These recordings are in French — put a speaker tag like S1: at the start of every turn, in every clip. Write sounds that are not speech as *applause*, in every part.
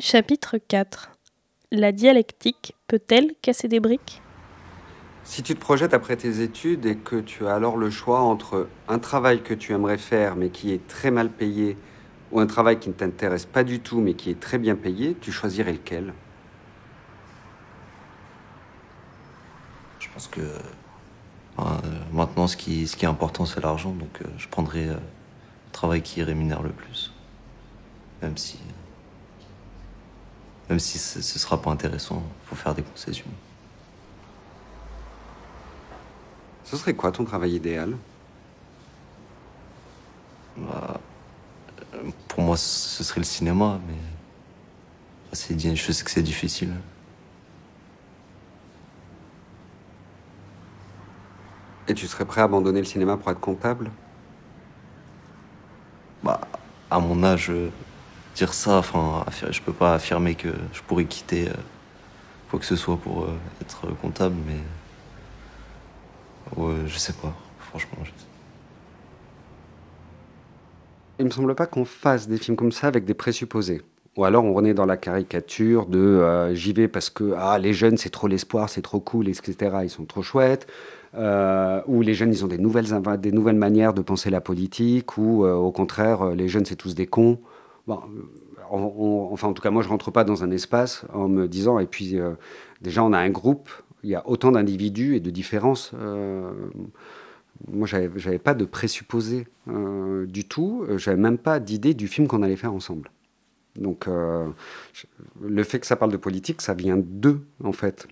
S1: Chapitre 4 La dialectique peut-elle casser des briques?
S2: Si tu te projettes après tes études et que tu as alors le choix entre un travail que tu aimerais faire mais qui est très mal payé ou un travail qui ne t'intéresse pas du tout mais qui est très bien payé, tu choisirais lequel?
S3: Je pense que euh, maintenant, ce qui, ce qui est important, c'est l'argent. Donc, euh, je prendrai euh, le travail qui rémunère le plus. Même si. Même si ce, sera pas intéressant, faut faire des concessions.
S2: Ce serait quoi ton travail idéal?
S3: Bah, euh, pour moi, ce serait le cinéma, mais. je sais que c'est difficile.
S2: Et tu serais prêt à abandonner le cinéma pour être comptable?
S3: Bah, à mon âge, euh, dire ça, enfin, je peux pas affirmer que je pourrais quitter euh, quoi que ce soit pour euh, être comptable, mais. Ouais, je sais pas, franchement. je-
S2: Il me semble pas qu'on fasse des films comme ça avec des présupposés. Ou alors on est dans la caricature de euh, j'y vais parce que ah, les jeunes c'est trop l'espoir, c'est trop cool, etc. Ils sont trop chouettes. Ou les jeunes ils ont des nouvelles, des nouvelles manières de penser la politique. Ou au contraire les jeunes c'est tous des cons. Euh, enfin en tout cas moi je rentre pas dans un espace en me disant et puis euh, déjà on a un groupe, il y a autant d'individus et de différences. euh, moi, j'avais pas de présupposé euh, du tout. J'avais même pas d'idée du film qu'on allait faire ensemble. Donc, le fait que ça parle de politique, ça vient d'eux, en fait.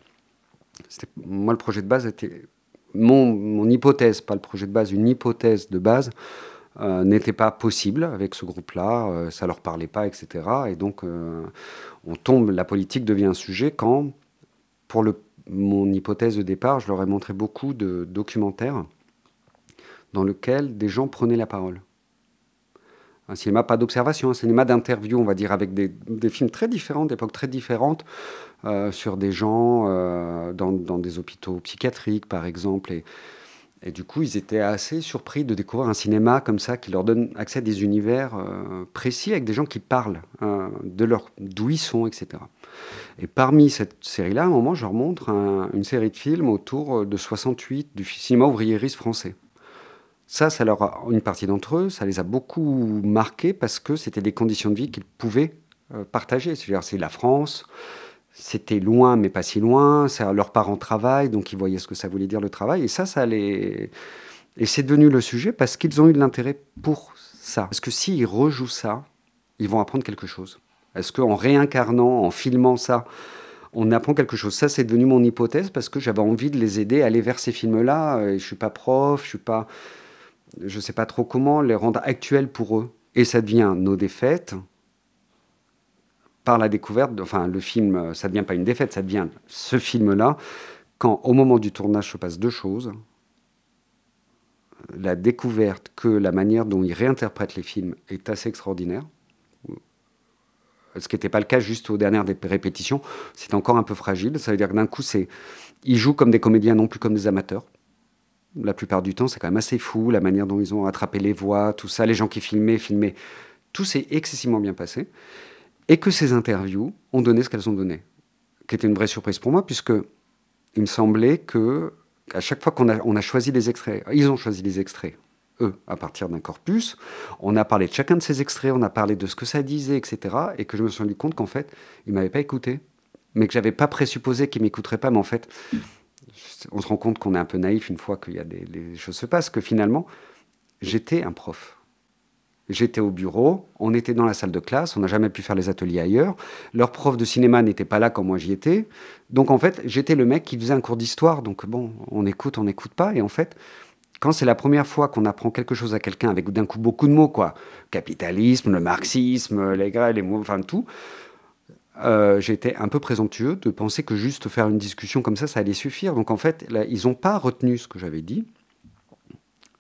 S2: Moi, le projet de base était. Mon hypothèse, pas le projet de base, une hypothèse de base, euh, n'était pas possible avec ce groupe-là. euh, ça leur parlait pas, etc. Et donc, euh, on tombe. La politique devient un sujet quand, pour le, mon hypothèse de départ, je leur ai montré beaucoup de documentaires dans lequel des gens prenaient la parole. Un cinéma pas d'observation, un cinéma d'interview, on va dire, avec des, films très différents, d'époques très différentes, euh, sur des gens dans, dans des hôpitaux psychiatriques, par exemple. Et, et du coup, ils étaient assez surpris de découvrir un cinéma comme ça, qui leur donne accès à des univers euh, précis, avec des gens qui parlent euh, de leur d'où ils sont, etc. Et parmi cette série-là, à un moment, je leur montre un- une série de films autour de 68 du cinéma ouvriériste français. Ça, ça leur a, une partie d'entre eux, ça les a beaucoup marqués parce que c'était des conditions de vie qu'ils pouvaient euh, partager. C'est-à-dire, c'est la France, c'était loin mais pas si loin, ça, leurs parents travaillent, donc ils voyaient ce que ça voulait dire le travail. Et ça, ça les... Et c'est devenu le sujet parce qu'ils ont eu de l'intérêt pour ça. Parce que s'ils rejouent ça, ils vont apprendre quelque chose. Est-ce qu'en réincarnant, en filmant ça, on apprend quelque chose? Ça, c'est devenu mon hypothèse parce que j'avais envie de les aider à aller vers ces films-là. Euh, Je suis pas prof, je suis pas, sais pas trop comment les rendre actuels pour eux. Et ça devient nos défaites par la découverte. Enfin, le film, euh, ça devient pas une défaite, ça devient ce film-là quand, au moment du tournage, se passe deux choses la découverte que la manière dont ils réinterprètent les films est assez extraordinaire. Ce qui n'était pas le cas juste aux dernières répétitions. C'est encore un peu fragile. Ça veut dire que d'un coup, ils jouent comme des comédiens, non plus comme des amateurs. La plupart du temps, c'est quand même assez fou, la manière dont ils ont attrapé les voix, tout ça, les gens qui filmaient, filmaient. Tout s'est excessivement bien passé. Et que ces interviews ont donné ce qu'elles ont donné. Qui était une vraie surprise pour moi, puisque il me semblait que à chaque fois qu'on a, on a choisi les extraits, ils ont choisi les extraits, eux, à partir d'un corpus. On a parlé de chacun de ces extraits, on a parlé de ce que ça disait, etc. Et que je me suis rendu compte qu'en fait, ils m'avaient pas écouté, mais que j'avais pas présupposé qu'ils m'écouteraient pas. Mais en fait, on se rend compte qu'on est un peu naïf une fois qu'il y a des les choses se passent, que finalement, j'étais un prof. J'étais au bureau, on était dans la salle de classe, on n'a jamais pu faire les ateliers ailleurs. Leur prof de cinéma n'était pas là quand moi j'y étais. Donc en fait, j'étais le mec qui faisait un cours d'histoire. Donc bon, on écoute, on n'écoute pas. Et en fait, quand c'est la première fois qu'on apprend quelque chose à quelqu'un avec d'un coup beaucoup de mots, quoi, capitalisme, le marxisme, les gars, les mots, enfin tout, euh, j'étais un peu présomptueux de penser que juste faire une discussion comme ça, ça allait suffire. Donc en fait, ils n'ont pas retenu ce que j'avais dit.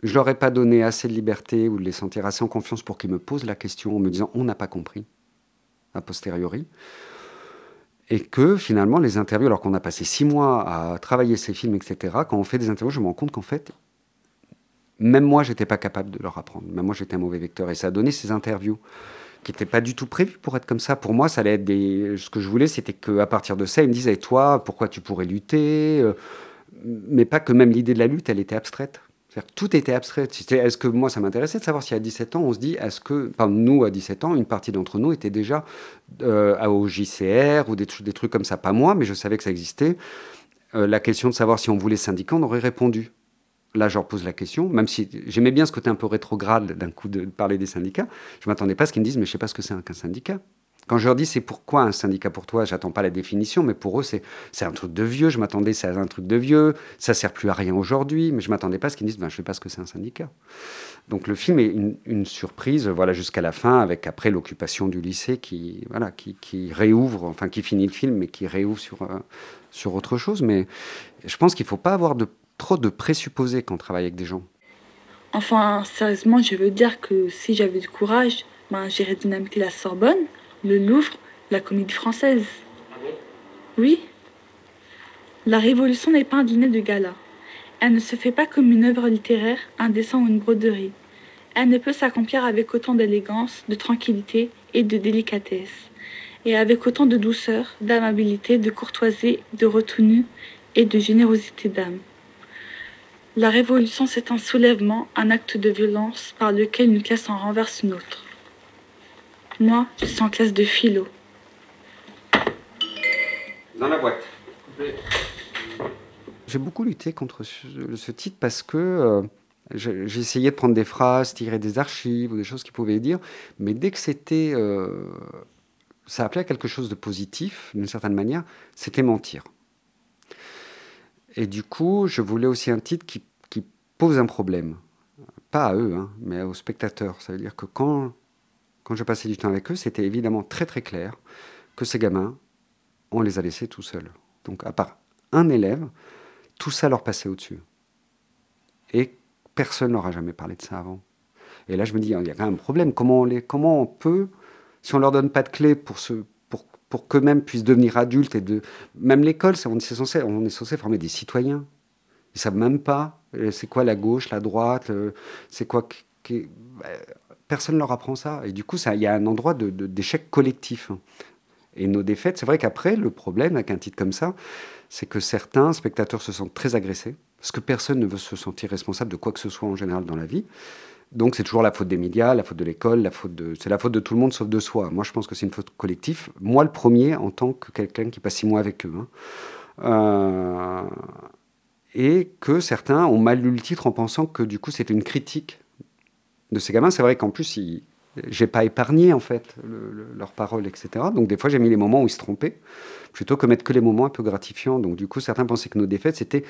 S2: Je leur ai pas donné assez de liberté ou de les sentir assez en confiance pour qu'ils me posent la question en me disant on n'a pas compris a posteriori. Et que finalement, les interviews, alors qu'on a passé six mois à travailler ces films, etc., quand on fait des interviews, je me rends compte qu'en fait, même moi, j'étais pas capable de leur apprendre. Même moi, j'étais un mauvais vecteur. Et ça a donné ces interviews qui n'était pas du tout prévu pour être comme ça. Pour moi, ça allait être des. Ce que je voulais, c'était qu'à partir de ça, ils me disaient, toi, pourquoi tu pourrais lutter? Euh, Mais pas que même l'idée de la lutte, elle était abstraite. Tout était abstrait. Est-ce que moi, ça m'intéressait de savoir si à 17 ans, on se dit, est-ce que, nous, à 17 ans, une partie d'entre nous était déjà euh, au JCR ou des, trucs comme ça. Pas moi, mais je savais que ça existait. Euh, la question de savoir si on voulait syndicat, on aurait répondu. Là, je leur pose la question, même si j'aimais bien ce côté un peu rétrograde d'un coup de parler des syndicats. Je m'attendais pas à ce qu'ils me disent, mais je sais pas ce que c'est qu'un syndicat. Quand je leur dis c'est pourquoi un syndicat pour toi, j'attends pas la définition, mais pour eux c'est un truc de vieux. Je m'attendais c'est un truc de vieux, ça sert plus à rien aujourd'hui, mais je m'attendais pas à ce qu'ils disent ben, je sais pas ce que c'est un syndicat. Donc le film est une, surprise, voilà jusqu'à la fin, avec après l'occupation du lycée qui voilà qui, qui, réouvre, enfin qui finit le film, mais qui réouvre sur euh, sur autre chose. Mais je pense qu'il faut pas avoir de trop de présupposés quand on travaille avec des gens.
S4: Enfin, sérieusement, je veux dire que si j'avais du courage, ben, j'irais dynamiter la Sorbonne le Louvre, la comédie française. Oui. La Révolution n'est pas un dîner de gala. Elle ne se fait pas comme une œuvre littéraire, un dessin ou une broderie. Elle ne peut s'accomplir avec autant d'élégance, de tranquillité et de délicatesse, et avec autant de douceur, d'amabilité, de courtoisie, de retenue et de générosité d'âme. La révolution, c'est un soulèvement, un acte de violence par lequel une classe en renverse une autre. Moi, je suis en classe de philo.
S2: Dans la boîte. J'ai beaucoup lutté contre ce, titre parce que euh, j'ai essayé de prendre des phrases, tirer des archives ou des choses qu'il pouvait dire, mais dès que c'était. Euh, ça appelait à quelque chose de positif, d'une certaine manière, c'était mentir. Et du coup, je voulais aussi un titre qui, pose un problème. Pas à eux, hein, mais aux spectateurs. Ça veut dire que quand quand je passais du temps avec eux, c'était évidemment très très clair que ces gamins, on les a laissés tout seuls. Donc à part un élève, tout ça leur passait au-dessus. Et personne n'aura jamais parlé de ça avant. Et là, je me dis, il y a quand même un problème. Comment on, les, comment on peut, si on leur donne pas de clé pour, qu'eux-mêmes puissent devenir adultes et de... Même l'école, on, est censé, on est censé former des citoyens. Ils savent même pas euh, c'est quoi la gauche, la droite, euh, c'est quoi... Bah, personne ne leur apprend ça. Et du coup, il y a un endroit d'échec collectif. Et nos défaites, c'est vrai qu'après, le problème avec un titre comme ça, c'est que certains spectateurs se sentent très agressés, parce que personne ne veut se sentir responsable de quoi que ce soit en général dans la vie. Donc c'est toujours la faute des médias, la faute de l'école, c'est la faute de tout le monde sauf de soi. Moi, je pense que c'est une faute collective. Moi, le premier, en tant que quelqu'un qui passe six mois avec eux. Hein. Euh, et que certains ont mal lu le titre en pensant que du coup c'était une critique de ces gamins. C'est vrai qu'en plus, j'ai pas épargné en fait leurs paroles, etc. Donc des fois, j'ai mis les moments où ils se trompaient, plutôt que mettre que les moments un peu gratifiants. Donc du coup, certains pensaient que nos défaites, c'était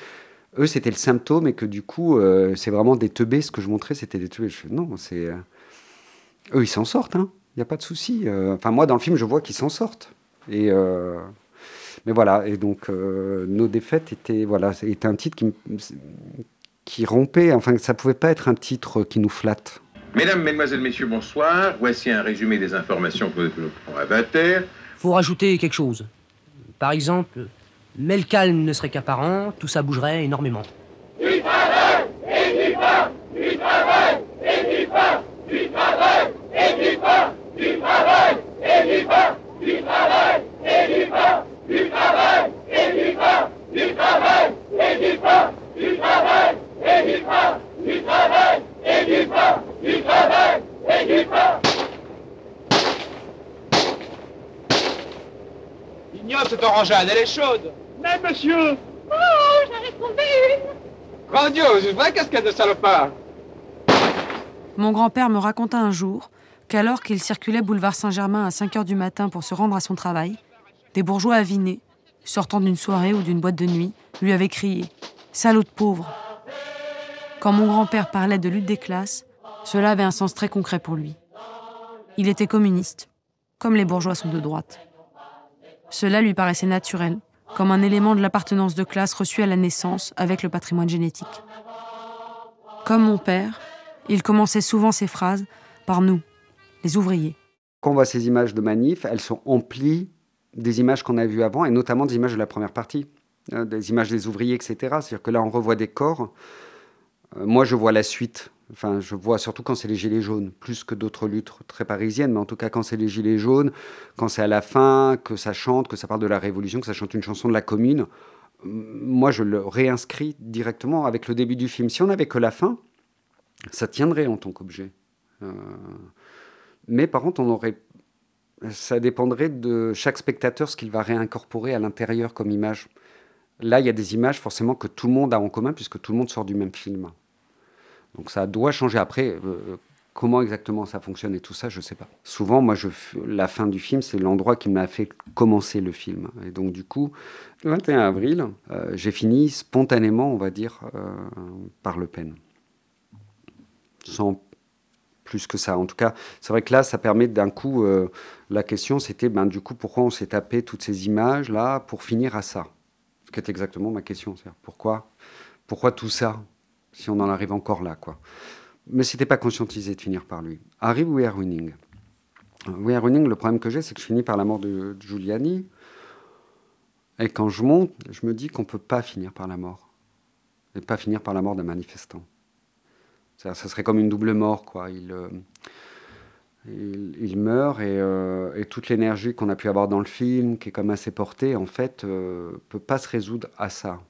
S2: eux, c'était le symptôme et que du coup, euh, c'est vraiment des teubés. Ce que je montrais, c'était des teubés. Je non, c'est euh, eux, ils s'en sortent. Hein. Il n'y a pas de souci. Euh. Enfin, moi, dans le film, je vois qu'ils s'en sortent. Et mais voilà. Et donc, nos défaites étaient voilà, c'était un titre qui qui rompait. Enfin, ça pouvait pas être un titre qui nous flatte.
S5: Mesdames, Mesdemoiselles, Messieurs, bonsoir. Voici un résumé des informations que nous avons à 20
S6: Faut rajouter quelque chose. Par exemple, mais le calme ne serait qu'apparent, tout ça bougerait énormément.
S7: Du travail et du pain Du travail et du pain Du travail et du pain Du travail et du pain Du travail et du pain Du travail et du pain Du travail et du pain Du travail et du pain Du travail et du pain du travail et du pain.
S8: Ignoble cette orangeade, elle est chaude.
S7: Mais monsieur Oh, j'en ai trouvé une
S8: Grandiose, une vraie casquette de salopard.
S9: Mon grand-père me raconta un jour qu'alors qu'il circulait boulevard Saint-Germain à 5 heures du matin pour se rendre à son travail, des bourgeois avinés, sortant d'une soirée ou d'une boîte de nuit, lui avaient crié Salaud de pauvre Quand mon grand-père parlait de lutte des classes, cela avait un sens très concret pour lui. Il était communiste, comme les bourgeois sont de droite. Cela lui paraissait naturel, comme un élément de l'appartenance de classe reçue à la naissance avec le patrimoine génétique. Comme mon père, il commençait souvent ses phrases par nous, les ouvriers.
S2: Quand on voit ces images de manif, elles sont emplies des images qu'on a vues avant, et notamment des images de la première partie, euh, des images des ouvriers, etc. C'est-à-dire que là, on revoit des corps. Euh, moi, je vois la suite Enfin, je vois surtout quand c'est les gilets jaunes, plus que d'autres luttes très parisiennes, mais en tout cas quand c'est les gilets jaunes, quand c'est à la fin, que ça chante, que ça parle de la révolution, que ça chante une chanson de la commune, moi je le réinscris directement avec le début du film. Si on n'avait que la fin, ça tiendrait en tant qu'objet. Euh, mais par contre, on aurait, ça dépendrait de chaque spectateur ce qu'il va réincorporer à l'intérieur comme image. Là, il y a des images forcément que tout le monde a en commun puisque tout le monde sort du même film. Donc ça doit changer. Après, euh, comment exactement ça fonctionne et tout ça, je ne sais pas. Souvent, moi, la fin du film, c'est l'endroit qui m'a fait commencer le film. Et donc, du coup, le 21 avril, euh, j'ai fini spontanément, on va dire, euh, par Le Pen. Sans plus que ça. En tout cas, c'est vrai que là, ça permet d'un coup, la question, c'était, ben, du coup, pourquoi on s'est tapé toutes ces images-là pour finir à ça? Ce qui est exactement ma question. Pourquoi, pourquoi tout ça? Si on en arrive encore là, quoi. Mais c'était pas conscientisé de finir par lui. Arrive We Are Winning. We Are Winning, le problème que j'ai, c'est que je finis par la mort de, Giuliani. Et quand je monte, je me dis qu'on peut pas finir par la mort. Et pas finir par la mort d'un manifestant. Ça serait comme une double mort, quoi. Il, euh, il, meurt euh, et, toute l'énergie qu'on a pu avoir dans le film, qui est comme assez portée, en fait, euh, peut pas se résoudre à ça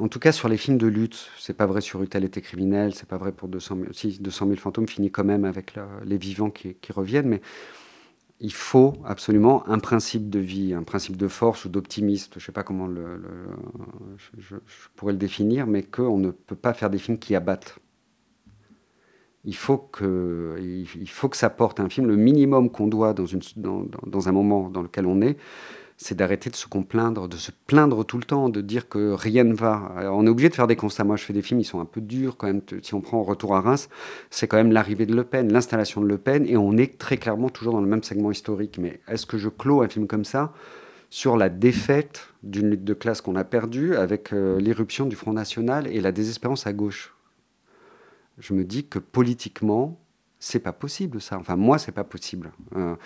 S2: en tout cas sur les films de lutte, c'est pas vrai sur Une telle était criminelle, c'est pas vrai pour 200 000, si 200 000 fantômes finit quand même avec les vivants qui, reviennent, mais il faut absolument un principe de vie, un principe de force ou d'optimisme, je sais pas comment le, je, pourrais le définir, mais qu'on ne peut pas faire des films qui abattent. Il faut que, il faut que ça porte un film, le minimum qu'on doit dans un moment dans lequel on est, c'est d'arrêter de se plaindre, de se plaindre tout le temps, de dire que rien ne va. on est obligé de faire des constats. Moi, je fais des films, ils sont un peu durs quand même. Si on prend Retour à Reims, c'est quand même l'arrivée de Le Pen, l'installation de Le Pen, et on est très clairement toujours dans le même segment historique. Mais est-ce que je clôt un film comme ça sur la défaite d'une lutte de classe qu'on a perdue avec euh, l'irruption du Front National et la désespérance à gauche? Je me dis que politiquement, c'est pas possible ça. Enfin, moi, c'est pas possible. Euh,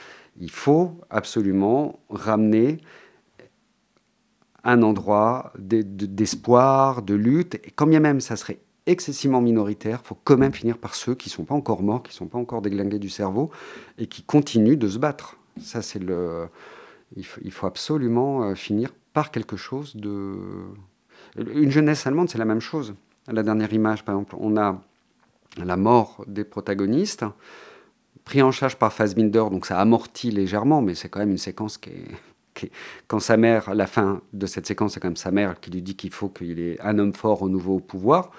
S2: il faut absolument ramener un endroit d'espoir, de, lutte, et quand bien même ça serait excessivement minoritaire, il faut quand même finir par ceux qui ne sont pas encore morts, qui ne sont pas encore déglingués du cerveau, et qui continuent de se battre. Ça, c'est le... Il faut, absolument euh, finir par quelque chose de... Une jeunesse allemande, c'est la même chose. La dernière image, par exemple, on a la mort des protagonistes, pris en charge par Fassbinder, donc ça amortit légèrement, mais c'est quand même une séquence *laughs* qui est, Quand sa mère, la fin de cette séquence, c'est quand même sa mère qui lui dit qu'il faut qu'il ait un homme fort au nouveau au pouvoir.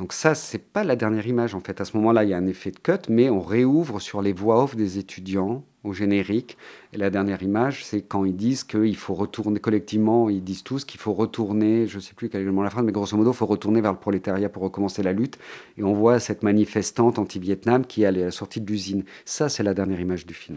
S2: Donc ça, c'est pas la dernière image en fait. À ce moment-là, il y a un effet de cut, mais on réouvre sur les voix off des étudiants au générique. Et la dernière image, c'est quand ils disent qu'il faut retourner collectivement, ils disent tous qu'il faut retourner, je ne sais plus quel est la phrase, mais grosso modo, il faut retourner vers le prolétariat pour recommencer la lutte. Et on voit cette manifestante anti-Vietnam qui est à la sortie de l'usine. Ça, c'est la dernière image du film.